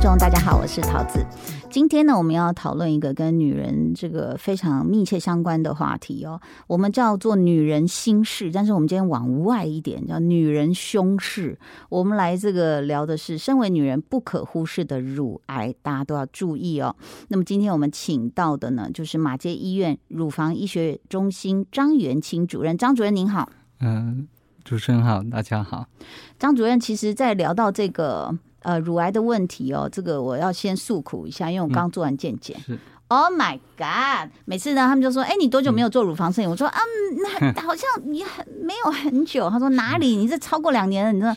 听众，大家好，我是桃子。今天呢，我们要讨论一个跟女人这个非常密切相关的话题哦，我们叫做女人心事，但是我们今天往外一点，叫女人胸事。我们来这个聊的是，身为女人不可忽视的乳癌，大家都要注意哦。那么今天我们请到的呢，就是马街医院乳房医学中心张元清主任，张主任您好。嗯，主持人好，大家好。张主任，其实，在聊到这个。呃，乳癌的问题哦，这个我要先诉苦一下，因为我刚做完健检。Oh my god！每次呢，他们就说：“哎，你多久没有做乳房摄影？”我说：“嗯，那 好像你很没有很久。”他说：“哪里？你这超过两年了。”你知道？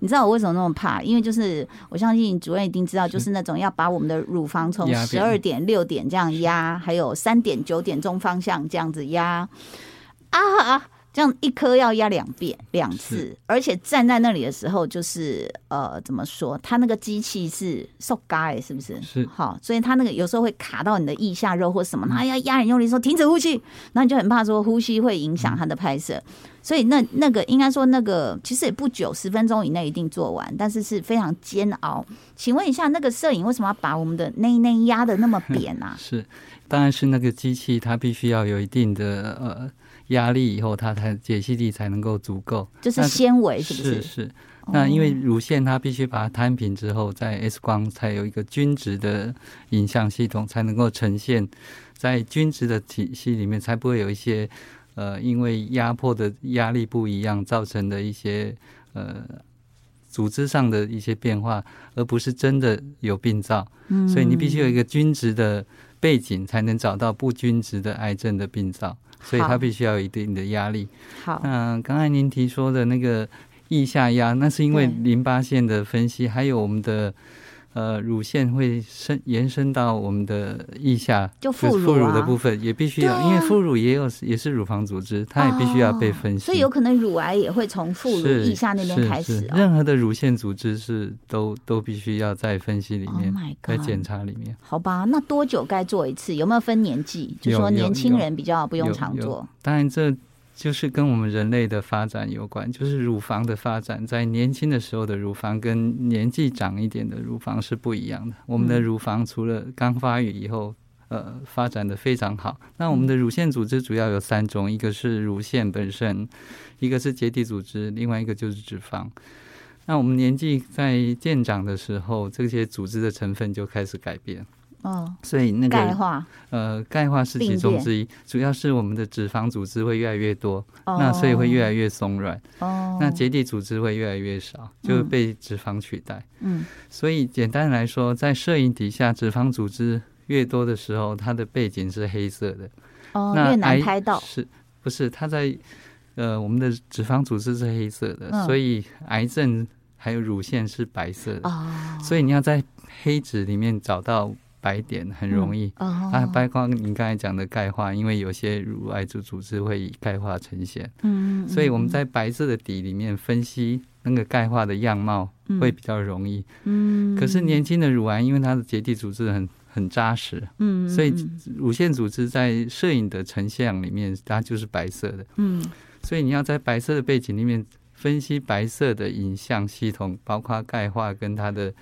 你知道我为什么那么怕？因为就是我相信主任一定知道，就是那种要把我们的乳房从十二点、六点这样压，还有三点、九点钟方向这样子压啊。这样一颗要压两遍两次，而且站在那里的时候，就是呃，怎么说？它那个机器是受嘎是不是？是好，所以它那个有时候会卡到你的腋下肉或什么，它要压很用力，说停止呼吸，那你就很怕说呼吸会影响它的拍摄。所以那那个应该说那个其实也不久，十分钟以内一定做完，但是是非常煎熬。请问一下，那个摄影为什么要把我们的内内压的那么扁啊？是，当然是那个机器它必须要有一定的呃。压力以后，它才解析力才能够足够，就是纤维是不是？是是。那因为乳腺它必须把它摊平之后，在 X 光才有一个均值的影像系统，才能够呈现在均值的体系里面，才不会有一些呃，因为压迫的压力不一样造成的一些呃组织上的一些变化，而不是真的有病灶。嗯。所以你必须有一个均值的背景，才能找到不均值的癌症的病灶。所以它必须要有一定的压力。好，嗯刚才您提说的那个腋下压，那是因为淋巴腺的分析，还有我们的。呃，乳腺会伸延伸到我们的腋下，就副乳的部分也必须要，因为副乳也有也是乳房组织，它也必须要被分析。所以有可能乳癌也会从副乳腋下那边开始。任何的乳腺组织是都都必须要在分析里面，在检查里面。好吧，那多久该做一次？有没有分年纪？就说年轻人比较不用常做。当然这。就是跟我们人类的发展有关，就是乳房的发展，在年轻的时候的乳房跟年纪长一点的乳房是不一样的。我们的乳房除了刚发育以后，呃，发展的非常好。那我们的乳腺组织主要有三种，一个是乳腺本身，一个是结缔组织，另外一个就是脂肪。那我们年纪在渐长的时候，这些组织的成分就开始改变。哦，所以那个钙化，呃，钙化是其中之一，主要是我们的脂肪组织会越来越多，那所以会越来越松软。哦，那结缔组织会越来越少，就被脂肪取代。嗯，所以简单来说，在摄影底下，脂肪组织越多的时候，它的背景是黑色的。哦，越难拍到。是，不是？它在呃，我们的脂肪组织是黑色的，所以癌症还有乳腺是白色的。哦，所以你要在黑纸里面找到。白点很容易。啊，白光您刚才讲的钙化，因为有些乳癌组组织会以钙化呈现，嗯，所以我们在白色的底里面分析那个钙化的样貌会比较容易，嗯，可是年轻的乳癌因为它的结缔组织很很扎实，嗯，所以乳腺组织在摄影的成像里面它就是白色的，嗯，所以你要在白色的背景里面分析白色的影像系统，包括钙化跟它的。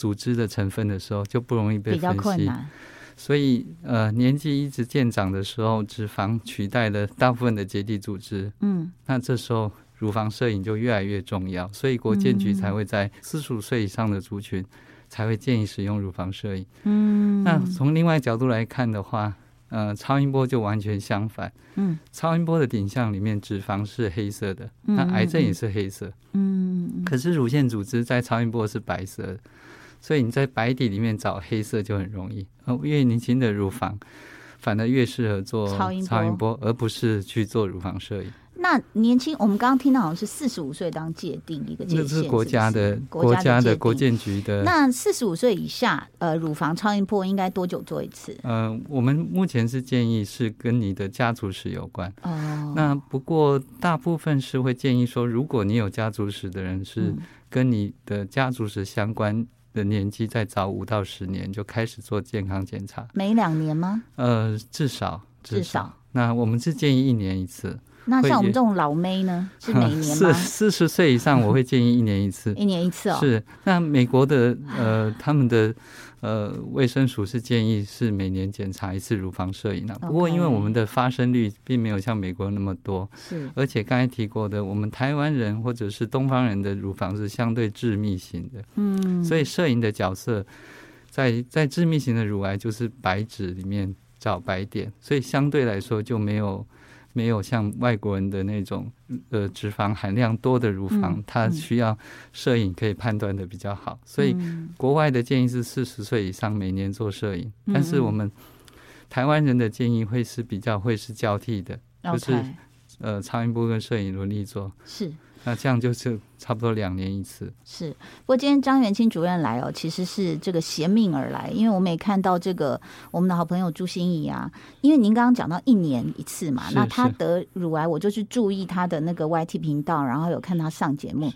组织的成分的时候就不容易被分析，所以呃年纪一直渐长的时候，脂肪取代了大部分的结缔组织，嗯，那这时候乳房摄影就越来越重要，所以国建局才会在四十五岁以上的族群才会建议使用乳房摄影，嗯，那从另外角度来看的话，呃，超音波就完全相反，嗯，超音波的影像里面脂肪是黑色的，那癌症也是黑色，嗯，可是乳腺组织在超音波是白色的。所以你在白底里面找黑色就很容易，呃，越年轻的乳房，反而越适合做超音波，而不是去做乳房摄影。那年轻，我们刚刚听到好像是四十五岁当界定一个界限，是国家的国家的国建局的。那四十五岁以下，呃，乳房超音波应该多久做一次？嗯，我们目前是建议是跟你的家族史有关。哦，那不过大部分是会建议说，如果你有家族史的人是跟你的家族史相关。的年纪再早五到十年就开始做健康检查，每两年吗？呃，至少至少。那我们是建议一年一次。那像我们这种老妹呢，是每年吗？四四十岁以上，我会建议一年一次。一年一次哦。是，那美国的呃，他们的呃卫生署是建议是每年检查一次乳房摄影的。不过，因为我们的发生率并没有像美国那么多，是。而且刚才提过的，我们台湾人或者是东方人的乳房是相对致密型的，嗯，所以摄影的角色在在致密型的乳癌就是白纸里面找白点，所以相对来说就没有。没有像外国人的那种呃脂肪含量多的乳房，它需要摄影可以判断的比较好，所以国外的建议是四十岁以上每年做摄影，但是我们台湾人的建议会是比较会是交替的，就是呃超音波跟摄影轮流做是。那这样就是差不多两年一次。是，不过今天张元清主任来哦，其实是这个携命而来，因为我们也看到这个我们的好朋友朱心怡啊，因为您刚刚讲到一年一次嘛，那他得乳癌，我就去注意他的那个 YT 频道，然后有看他上节目。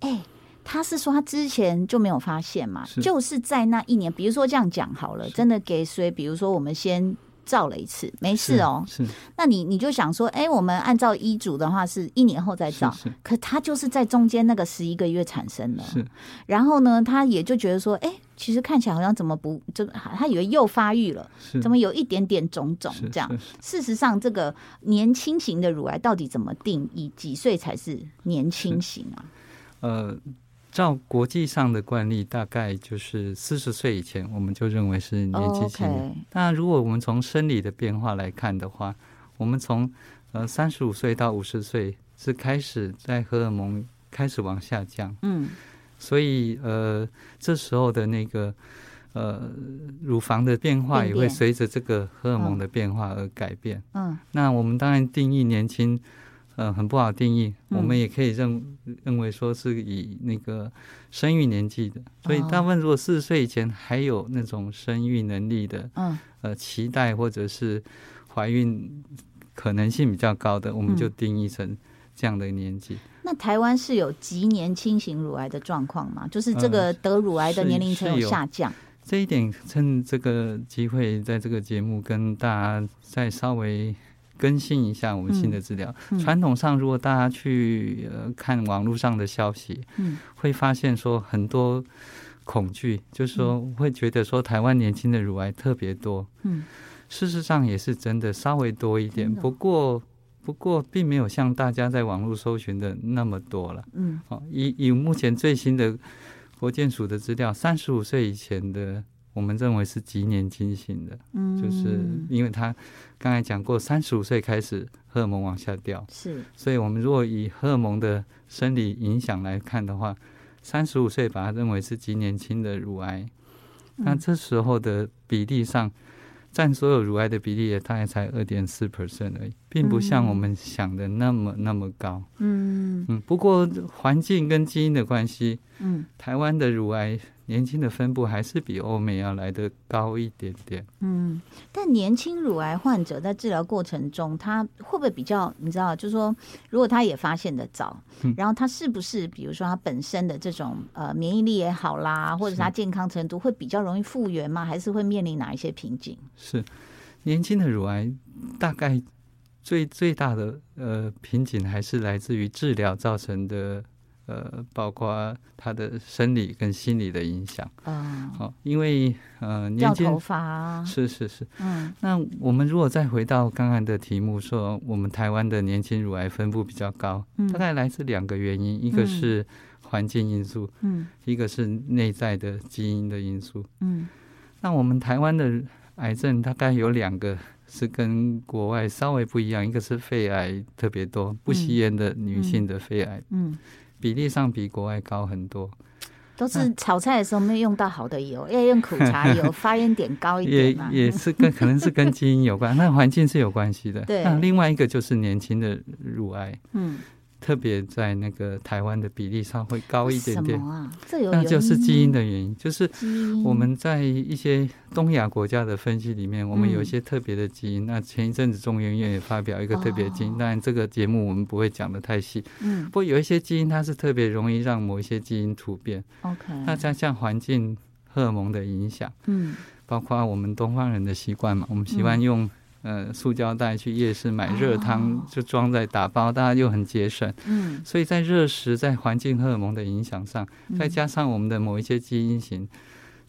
哎，他是说他之前就没有发现嘛，就是在那一年，比如说这样讲好了，真的给谁？比如说我们先。照了一次，没事哦。是，那你你就想说，哎，我们按照医嘱的话，是一年后再照。是，可他就是在中间那个十一个月产生的。是，然后呢，他也就觉得说，哎，其实看起来好像怎么不，就他以为又发育了，怎么有一点点肿肿这样？事实上，这个年轻型的乳癌到底怎么定义？几岁才是年轻型啊？呃。照国际上的惯例，大概就是四十岁以前，我们就认为是年纪轻型。那如果我们从生理的变化来看的话，我们从呃三十五岁到五十岁是开始在荷尔蒙开始往下降。嗯，所以呃这时候的那个呃乳房的变化也会随着这个荷尔蒙的变化而改变。嗯，那我们当然定义年轻。嗯，很不好定义。我们也可以认认为说是以那个生育年纪的，所以大部分如果四十岁以前还有那种生育能力的，嗯，呃，期待或者是怀孕可能性比较高的，我们就定义成这样的年纪。那台湾是有极年轻型乳癌的状况吗？就是这个得乳癌的年龄层有下降？这一点趁这个机会，在这个节目跟大家再稍微。更新一下我们新的资料。传统上，如果大家去呃看网络上的消息，嗯，会发现说很多恐惧，就是说会觉得说台湾年轻的乳癌特别多。嗯，事实上也是真的稍微多一点，不过不过并没有像大家在网络搜寻的那么多了。嗯，好，以以目前最新的国健署的资料，三十五岁以前的。我们认为是极年轻型的，嗯，就是因为他刚才讲过，三十五岁开始荷尔蒙往下掉，是，所以我们如果以荷尔蒙的生理影响来看的话，三十五岁把它认为是极年轻的乳癌，那这时候的比例上。占所有乳癌的比例也大概才二点四 percent 而已，并不像我们想的那么那么高。嗯嗯，不过环境跟基因的关系，嗯，台湾的乳癌年轻的分布还是比欧美要来的高一点点。嗯，但年轻乳癌患者在治疗过程中，他会不会比较？你知道，就是说，如果他也发现的早，然后他是不是，比如说他本身的这种呃免疫力也好啦，或者是他健康程度会比较容易复原吗？还是会面临哪一些瓶颈？是，年轻的乳癌大概最最大的呃瓶颈还是来自于治疗造成的呃，包括他的生理跟心理的影响啊。好，因为呃，掉头发是是是，嗯。那我们如果再回到刚刚的题目，说我们台湾的年轻乳癌分布比较高，大概来自两个原因，一个是环境因素，嗯，一个是内在的基因的因素，嗯。那我们台湾的癌症大概有两个是跟国外稍微不一样，一个是肺癌特别多，不吸烟的女性的肺癌，嗯，比例上比国外高很多。都是炒菜的时候没有用到好的油，要用苦茶油，发烟点高一点嘛。也也是跟 可能是跟基因有关，那环境是有关系的。对，那另外一个就是年轻的乳癌，嗯。特别在那个台湾的比例上会高一点点，那就是基因的原因。就是我们在一些东亚国家的分析里面，我们有一些特别的基因。那前一阵子中研院也发表一个特别基因，当然这个节目我们不会讲的太细。嗯，不过有一些基因它是特别容易让某一些基因突变。OK，那加上环境荷尔蒙的影响，嗯，包括我们东方人的习惯嘛，我们喜欢用。呃塑胶袋去夜市买热汤，就装在打包，大家又很节省。嗯，所以在热食在环境荷尔蒙的影响上，再加上我们的某一些基因型，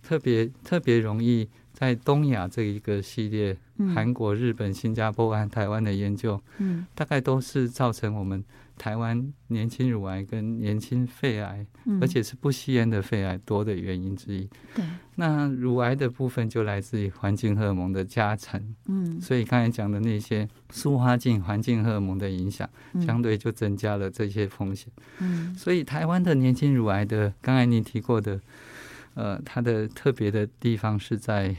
特别特别容易在东亚这一个系列，韩国、日本、新加坡和台湾的研究，嗯，大概都是造成我们。台湾年轻乳癌跟年轻肺癌，而且是不吸烟的肺癌多的原因之一。对，那乳癌的部分就来自于环境荷尔蒙的加成。嗯，所以刚才讲的那些塑化剂、环境荷尔蒙的影响，相对就增加了这些风险。嗯，所以台湾的年轻乳癌的，刚才你提过的，呃，它的特别的地方是在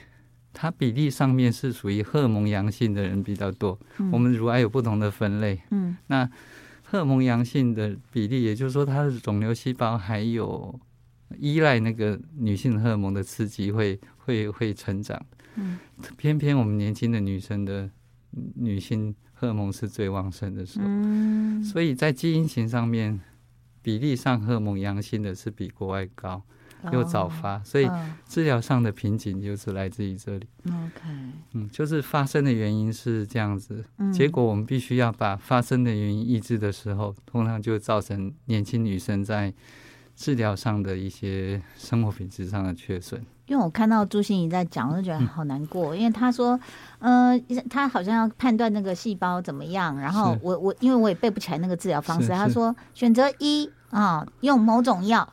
它比例上面是属于荷尔蒙阳性的人比较多。我们乳癌有不同的分类。嗯，那。荷尔蒙阳性的比例，也就是说，它的肿瘤细胞还有依赖那个女性荷尔蒙的刺激，会会会成长。嗯，偏偏我们年轻的女生的女性荷尔蒙是最旺盛的时候，所以在基因型上面比例上，荷尔蒙阳性的是比国外高。又早发，所以治疗上的瓶颈就是来自于这里。OK，嗯，就是发生的原因是这样子，结果我们必须要把发生的原因抑制的时候，通常就造成年轻女生在治疗上的一些生活品质上的缺损。因为我看到朱心怡在讲，我就觉得好难过，因为她说，呃，她好像要判断那个细胞怎么样，然后我我因为我也背不起来那个治疗方式，她说选择一啊，用某种药。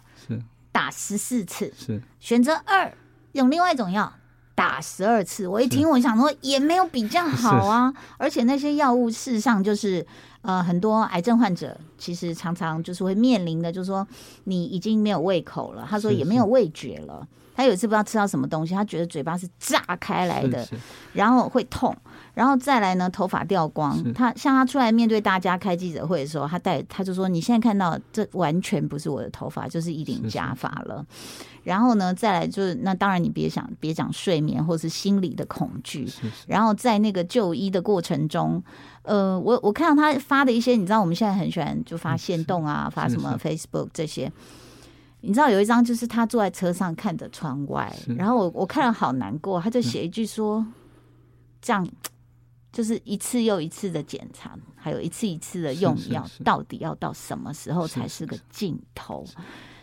打十四次是选择二，用另外一种药打十二次。我一听，我想说也没有比较好啊。而且那些药物事实上就是呃，很多癌症患者其实常常就是会面临的，就是说你已经没有胃口了。他说也没有味觉了。他有一次不知道吃到什么东西，他觉得嘴巴是炸开来的，然后会痛。然后再来呢，头发掉光。他像他出来面对大家开记者会的时候，他带他就说：“你现在看到这完全不是我的头发，就是一顶假发了。”然后呢，再来就是那当然你别想别讲睡眠或是心理的恐惧。然后在那个就医的过程中，呃，我我看到他发的一些，你知道我们现在很喜欢就发现动啊，发什么 Facebook 这些。你知道有一张就是他坐在车上看着窗外，然后我我看了好难过，他就写一句说：“这样。”就是一次又一次的检查，还有一次一次的用药，到底要到什么时候才是个尽头？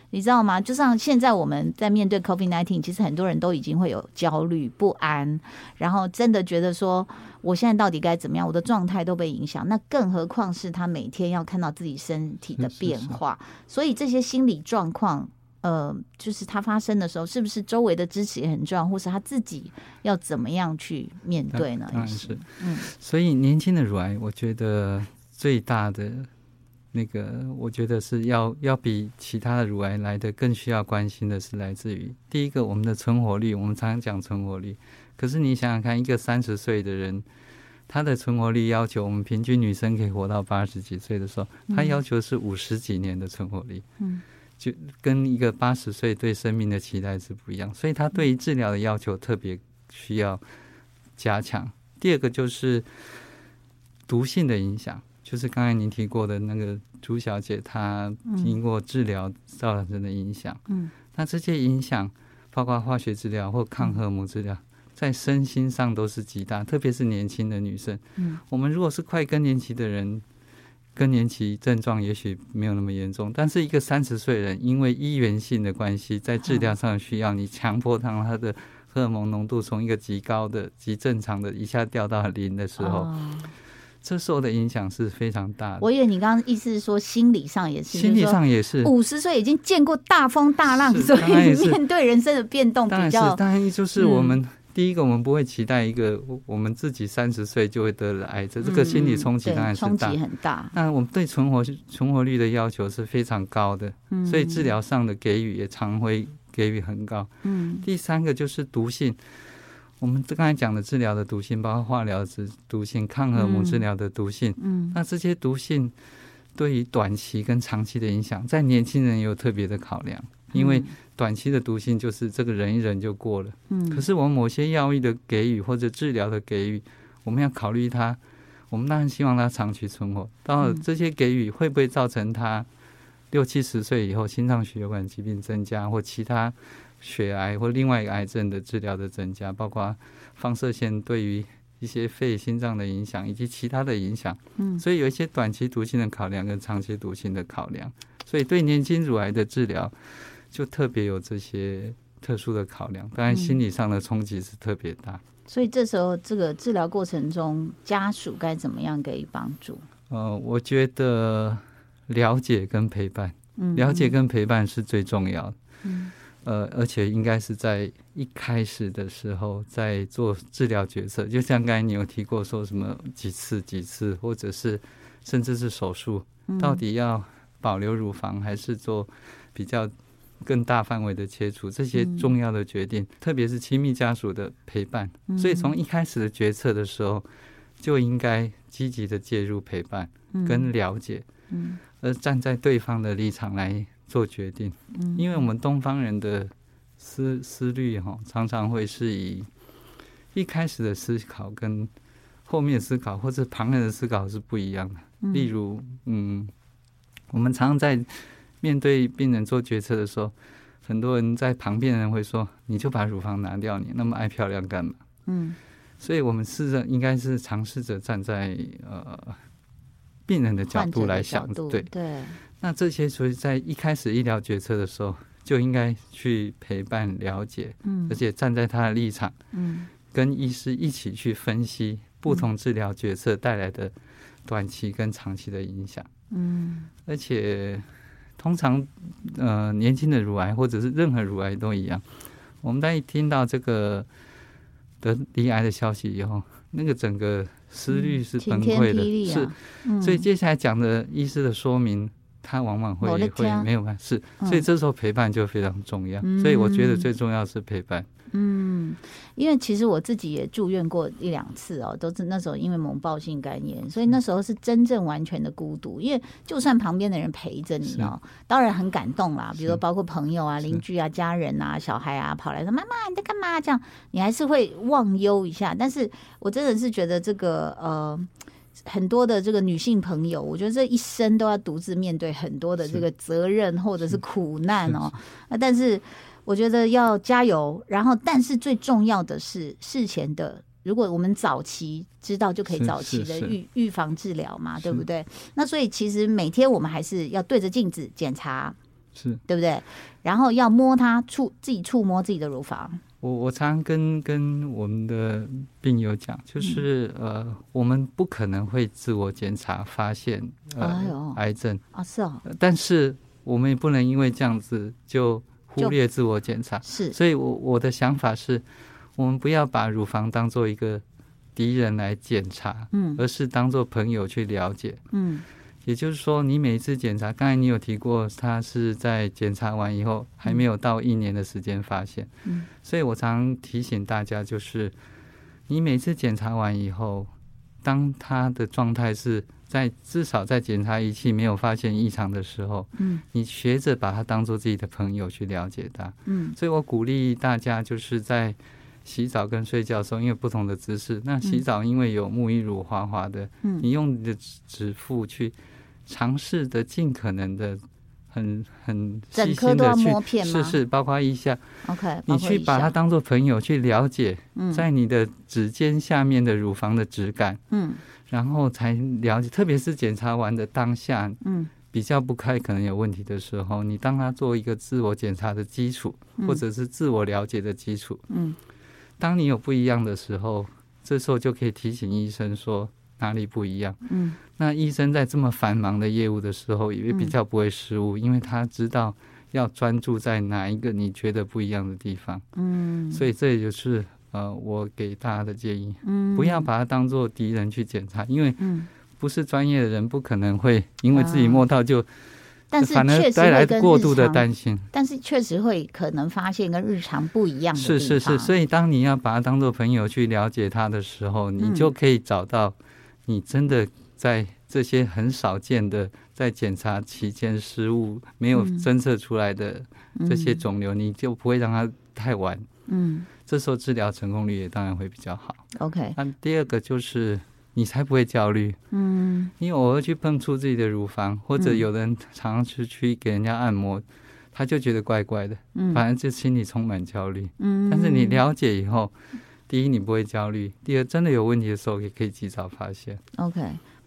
你知道吗？就像现在我们在面对 COVID nineteen，其实很多人都已经会有焦虑不安，然后真的觉得说，我现在到底该怎么样？我的状态都被影响，那更何况是他每天要看到自己身体的变化，所以这些心理状况。呃，就是它发生的时候，是不是周围的支持也很重要，或是他自己要怎么样去面对呢？当然是，嗯。所以年轻的乳癌，我觉得最大的那个，我觉得是要要比其他的乳癌来的更需要关心的是来自于第一个，我们的存活率。我们常常讲存活率，可是你想想看，一个三十岁的人，他的存活率要求，我们平均女生可以活到八十几岁的时候，他要求是五十几年的存活率。嗯。就跟一个八十岁对生命的期待是不一样，所以他对于治疗的要求特别需要加强。第二个就是毒性的影响，就是刚才您提过的那个朱小姐，她经过治疗造成的影响。嗯，那这些影响包括化学治疗或抗荷尔蒙治疗，在身心上都是极大，特别是年轻的女生。嗯，我们如果是快更年期的人。更年期症状也许没有那么严重，但是一个三十岁人，因为医源性的关系，在治疗上需要你强迫他他的荷尔蒙浓度从一个极高的、极正常的，一下掉到零的时候，这受的影响是非常大的。我以为你刚刚意思是说心理上也是，心理上也是。五十岁已经见过大风大浪，所以面对人生的变动比较，当然就是我们。第一个，我们不会期待一个我们自己三十岁就会得了癌症，这个心理冲击当然是大，很大。那我们对存活存活率的要求是非常高的，所以治疗上的给予也常会给予很高。嗯。第三个就是毒性，我们刚才讲的治疗的毒性，包括化疗的毒性、抗荷尔蒙治疗的毒性。嗯。那这些毒性对于短期跟长期的影响，在年轻人有特别的考量，因为。短期的毒性就是这个忍一忍就过了，嗯，可是我们某些药物的给予或者治疗的给予，我们要考虑它，我们当然希望它长期存活。到了这些给予会不会造成它六七十岁以后心脏血管疾病增加，或其他血癌或另外一个癌症的治疗的增加，包括放射线对于一些肺、心脏的影响以及其他的影响。嗯，所以有一些短期毒性的考量跟长期毒性的考量。所以对年轻乳癌的治疗，就特别有这些特殊的考量。当然，心理上的冲击是特别大。所以这时候，这个治疗过程中，家属该怎么样给予帮助？呃，我觉得了解跟陪伴，了解跟陪伴是最重要的。嗯，呃，而且应该是在一开始的时候，在做治疗决策，就像刚才你有提过，说什么几次几次，或者是甚至是手术，到底要保留乳房还是做比较。更大范围的切除，这些重要的决定，特别是亲密家属的陪伴，所以从一开始的决策的时候，就应该积极的介入陪伴跟了解，嗯，而站在对方的立场来做决定，嗯，因为我们东方人的思思虑哈，常常会是以一开始的思考跟后面思考或者旁人的思考是不一样的，例如，嗯，我们常常在。面对病人做决策的时候，很多人在旁边的人会说：“你就把乳房拿掉，你那么爱漂亮干嘛？”嗯，所以我们试着应该是尝试着站在呃病人的角度来想，对对。那这些所以在一开始医疗决策的时候，就应该去陪伴、了解，嗯，而且站在他的立场，嗯，跟医师一起去分析不同治疗决策带来的短期跟长期的影响，嗯，而且。通常，呃，年轻的乳癌或者是任何乳癌都一样。我们在一听到这个得离癌的消息以后，那个整个思虑是崩溃的，是。所以接下来讲的医师的说明，他往往会会没有办法，是。所以这时候陪伴就非常重要。所以我觉得最重要是陪伴。嗯，因为其实我自己也住院过一两次哦，都是那时候因为猛暴性肝炎，所以那时候是真正完全的孤独。因为就算旁边的人陪着你哦，当然很感动啦，比如说包括朋友啊、邻居啊、家人啊、小孩啊，跑来说：“妈妈你在干嘛？”这样你还是会忘忧一下。但是我真的是觉得这个呃，很多的这个女性朋友，我觉得这一生都要独自面对很多的这个责任或者是苦难哦。那但是。我觉得要加油，然后，但是最重要的是事前的，如果我们早期知道，就可以早期的预预防治疗嘛，对不对？那所以其实每天我们还是要对着镜子检查，是对不对？然后要摸它触自己触摸自己的乳房。我我常跟跟我们的病友讲，就是呃，我们不可能会自我检查发现呃癌症。啊，是哦，但是我们也不能因为这样子就。忽略自我检查是，所以，我我的想法是，我们不要把乳房当做一个敌人来检查，嗯，而是当做朋友去了解，嗯，也就是说，你每一次检查，刚才你有提过，他是在检查完以后还没有到一年的时间发现，嗯，所以我常提醒大家，就是你每次检查完以后，当他的状态是。在至少在检查仪器没有发现异常的时候，嗯，你学着把它当做自己的朋友去了解它，嗯，所以我鼓励大家就是在洗澡跟睡觉的时候，因为不同的姿势，那洗澡因为有沐浴乳滑滑的，嗯，你用你的指腹去尝试的尽可能的很很细心的去试试，包括一下，OK，你去把它当做朋友去了解，在你的指尖下面的乳房的质感，嗯。然后才了解，特别是检查完的当下，嗯，比较不开可能有问题的时候，你当他做一个自我检查的基础，或者是自我了解的基础，嗯，当你有不一样的时候，这时候就可以提醒医生说哪里不一样，嗯，那医生在这么繁忙的业务的时候，也比较不会失误，因为他知道要专注在哪一个你觉得不一样的地方，嗯，所以这也就是。呃，我给大家的建议，嗯，不要把它当做敌人去检查，因为不是专业的人，不可能会因为自己摸到就，但是确带来过度的担心，但是确实会可能发现跟日常不一样的是是是，所以当你要把它当做朋友去了解他的时候，你就可以找到你真的在这些很少见的在检查期间失误没有侦测出来的这些肿瘤，你就不会让它太晚，嗯。这时候治疗成功率也当然会比较好。OK，那第二个就是你才不会焦虑。嗯，你偶尔去碰触自己的乳房，或者有人常常去去给人家按摩，他就觉得怪怪的。嗯，反正就心里充满焦虑。嗯，但是你了解以后，第一你不会焦虑，第二真的有问题的时候也可以及早发现。OK。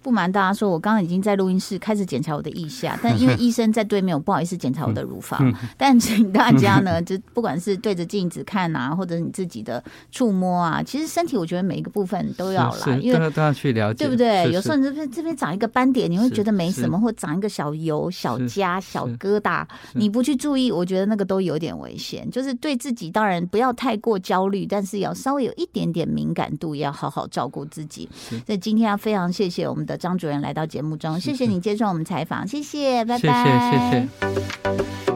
不瞒大家说，我刚刚已经在录音室开始检查我的腋下，但因为 医生在对面，我不好意思检查我的乳房。但 请大家呢，就不管是对着镜子看啊，或者你自己的触摸啊，其实身体我觉得每一个部分都要来，因为都要去了解，对不对？有时候你这边这边长一个斑点，你会觉得没什么，或长一个小油、小痂、小疙瘩，你不去注意，我觉得那个都有点危险。就是对自己，当然不要太过焦虑，但是要稍微有一点点敏感度，要好好照顾自己。所以今天要非常谢谢我们的张主任来到。节目中，谢谢你接受我们采访，谢谢，拜拜，谢谢，谢谢。